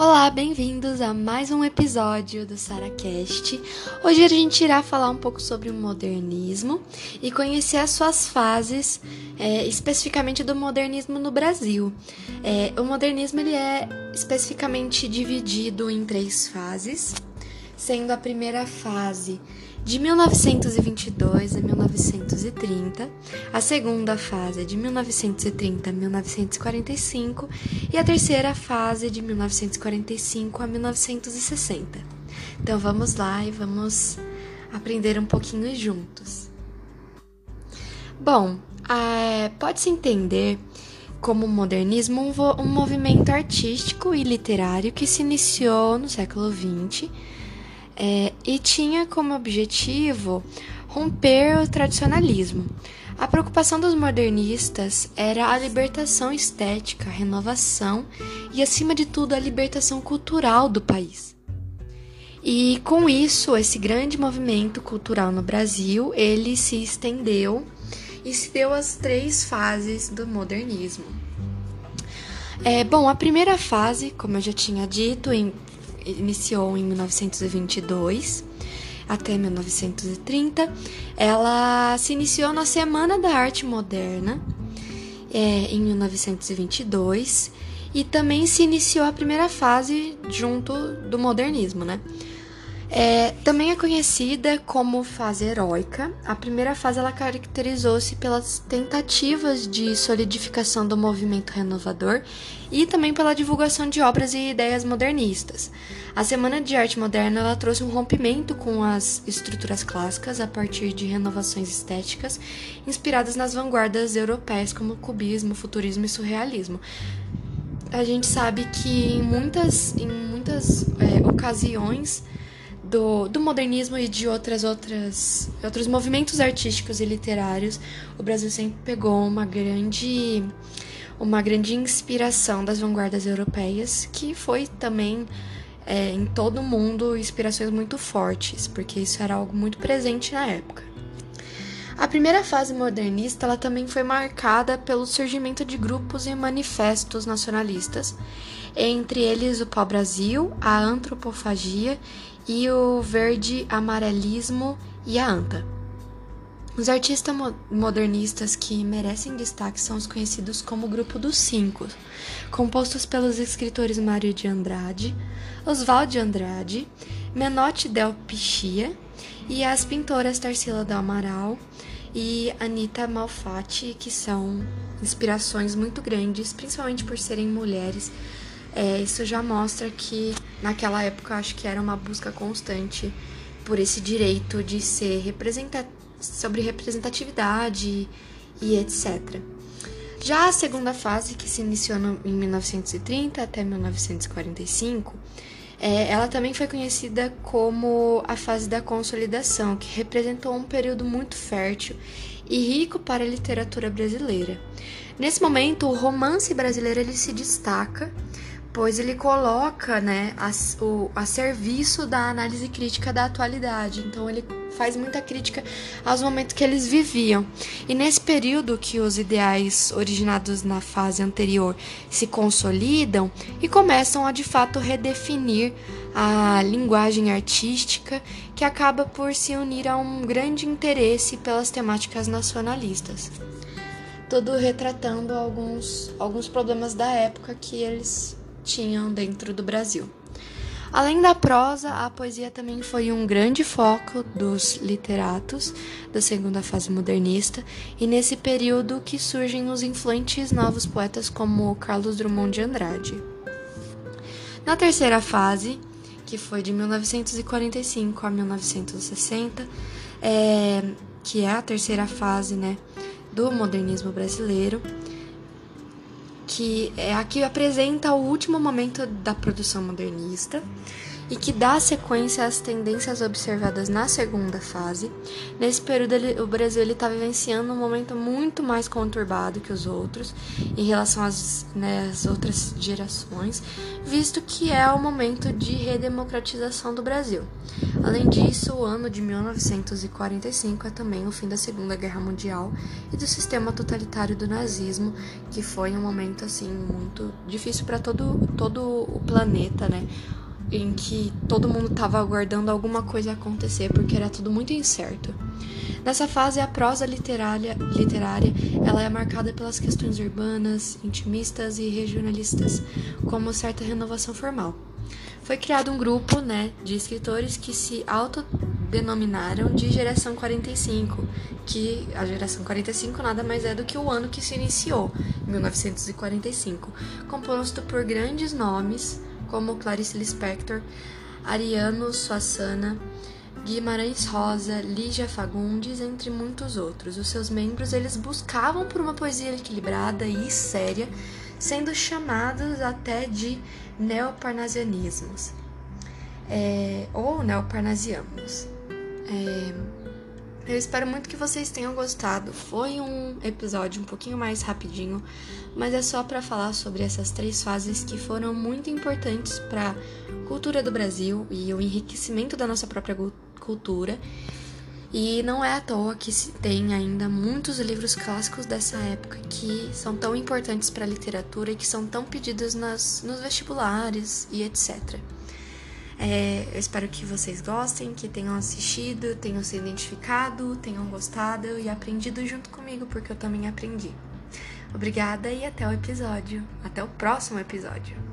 Olá, bem-vindos a mais um episódio do SaraCast. Hoje a gente irá falar um pouco sobre o modernismo e conhecer as suas fases, é, especificamente do modernismo no Brasil. É, o modernismo ele é especificamente dividido em três fases, sendo a primeira fase de 1922 a 1930, a segunda fase de 1930 a 1945 e a terceira fase de 1945 a 1960. Então vamos lá e vamos aprender um pouquinho juntos. Bom, é, pode-se entender como modernismo um, um movimento artístico e literário que se iniciou no século XX é, e tinha como objetivo romper o tradicionalismo. A preocupação dos modernistas era a libertação estética, a renovação e, acima de tudo, a libertação cultural do país. E com isso, esse grande movimento cultural no Brasil, ele se estendeu e se deu as três fases do modernismo. É, bom, a primeira fase, como eu já tinha dito, em iniciou em 1922 até 1930. Ela se iniciou na Semana da Arte Moderna é, em 1922 e também se iniciou a primeira fase junto do modernismo, né? É, também é conhecida como fase heróica. A primeira fase ela caracterizou-se pelas tentativas de solidificação do movimento renovador e também pela divulgação de obras e ideias modernistas. A Semana de Arte Moderna ela trouxe um rompimento com as estruturas clássicas a partir de renovações estéticas inspiradas nas vanguardas europeias como cubismo, futurismo e surrealismo. A gente sabe que em muitas, em muitas é, ocasiões do, do modernismo e de outras outras outros movimentos artísticos e literários, o Brasil sempre pegou uma grande uma grande inspiração das vanguardas europeias, que foi também é, em todo o mundo inspirações muito fortes, porque isso era algo muito presente na época. A primeira fase modernista ela também foi marcada pelo surgimento de grupos e manifestos nacionalistas, entre eles o pau-brasil, a antropofagia e o verde-amarelismo e a anta. Os artistas modernistas que merecem destaque são os conhecidos como Grupo dos Cinco, compostos pelos escritores Mário de Andrade, Oswald de Andrade, Menotti del Pichia e as pintoras Tarsila do Amaral e Anita Malfatti, que são inspirações muito grandes, principalmente por serem mulheres é, isso já mostra que naquela época acho que era uma busca constante por esse direito de ser representa sobre representatividade e etc. Já a segunda fase, que se iniciou no, em 1930 até 1945, é, ela também foi conhecida como a fase da consolidação, que representou um período muito fértil e rico para a literatura brasileira. Nesse momento, o romance brasileiro ele se destaca pois ele coloca né, a, o, a serviço da análise crítica da atualidade. Então ele faz muita crítica aos momentos que eles viviam. E nesse período que os ideais originados na fase anterior se consolidam e começam a de fato redefinir a linguagem artística que acaba por se unir a um grande interesse pelas temáticas nacionalistas. Tudo retratando alguns, alguns problemas da época que eles tinham dentro do Brasil. Além da prosa, a poesia também foi um grande foco dos literatos da segunda fase modernista, e nesse período que surgem os influentes novos poetas como Carlos Drummond de Andrade. Na terceira fase, que foi de 1945 a 1960, é, que é a terceira fase né, do modernismo brasileiro, que é a que apresenta o último momento da produção modernista e que dá sequência às tendências observadas na segunda fase. Nesse período, ele, o Brasil está vivenciando um momento muito mais conturbado que os outros em relação às, né, outras gerações, visto que é o momento de redemocratização do Brasil. Além disso, o ano de 1945 é também o fim da Segunda Guerra Mundial e do sistema totalitário do nazismo, que foi um momento assim muito difícil para todo, todo o planeta, né? Em que todo mundo estava aguardando alguma coisa acontecer porque era tudo muito incerto. Nessa fase, a prosa literária, literária ela é marcada pelas questões urbanas, intimistas e regionalistas, como certa renovação formal. Foi criado um grupo né, de escritores que se autodenominaram de Geração 45, que a Geração 45 nada mais é do que o ano que se iniciou, 1945, composto por grandes nomes como Clarice Lispector, Ariano Suassana, Guimarães Rosa, Lígia Fagundes, entre muitos outros. Os seus membros eles buscavam por uma poesia equilibrada e séria, sendo chamados até de neoparnasianismos é, ou neoparnasianos. É, eu espero muito que vocês tenham gostado. Foi um episódio um pouquinho mais rapidinho, mas é só para falar sobre essas três fases que foram muito importantes para a cultura do Brasil e o enriquecimento da nossa própria cultura. E não é à toa que se tem ainda muitos livros clássicos dessa época que são tão importantes para a literatura e que são tão pedidos nas, nos vestibulares e etc. É, eu espero que vocês gostem, que tenham assistido, tenham se identificado, tenham gostado e aprendido junto comigo, porque eu também aprendi. Obrigada e até o episódio. Até o próximo episódio.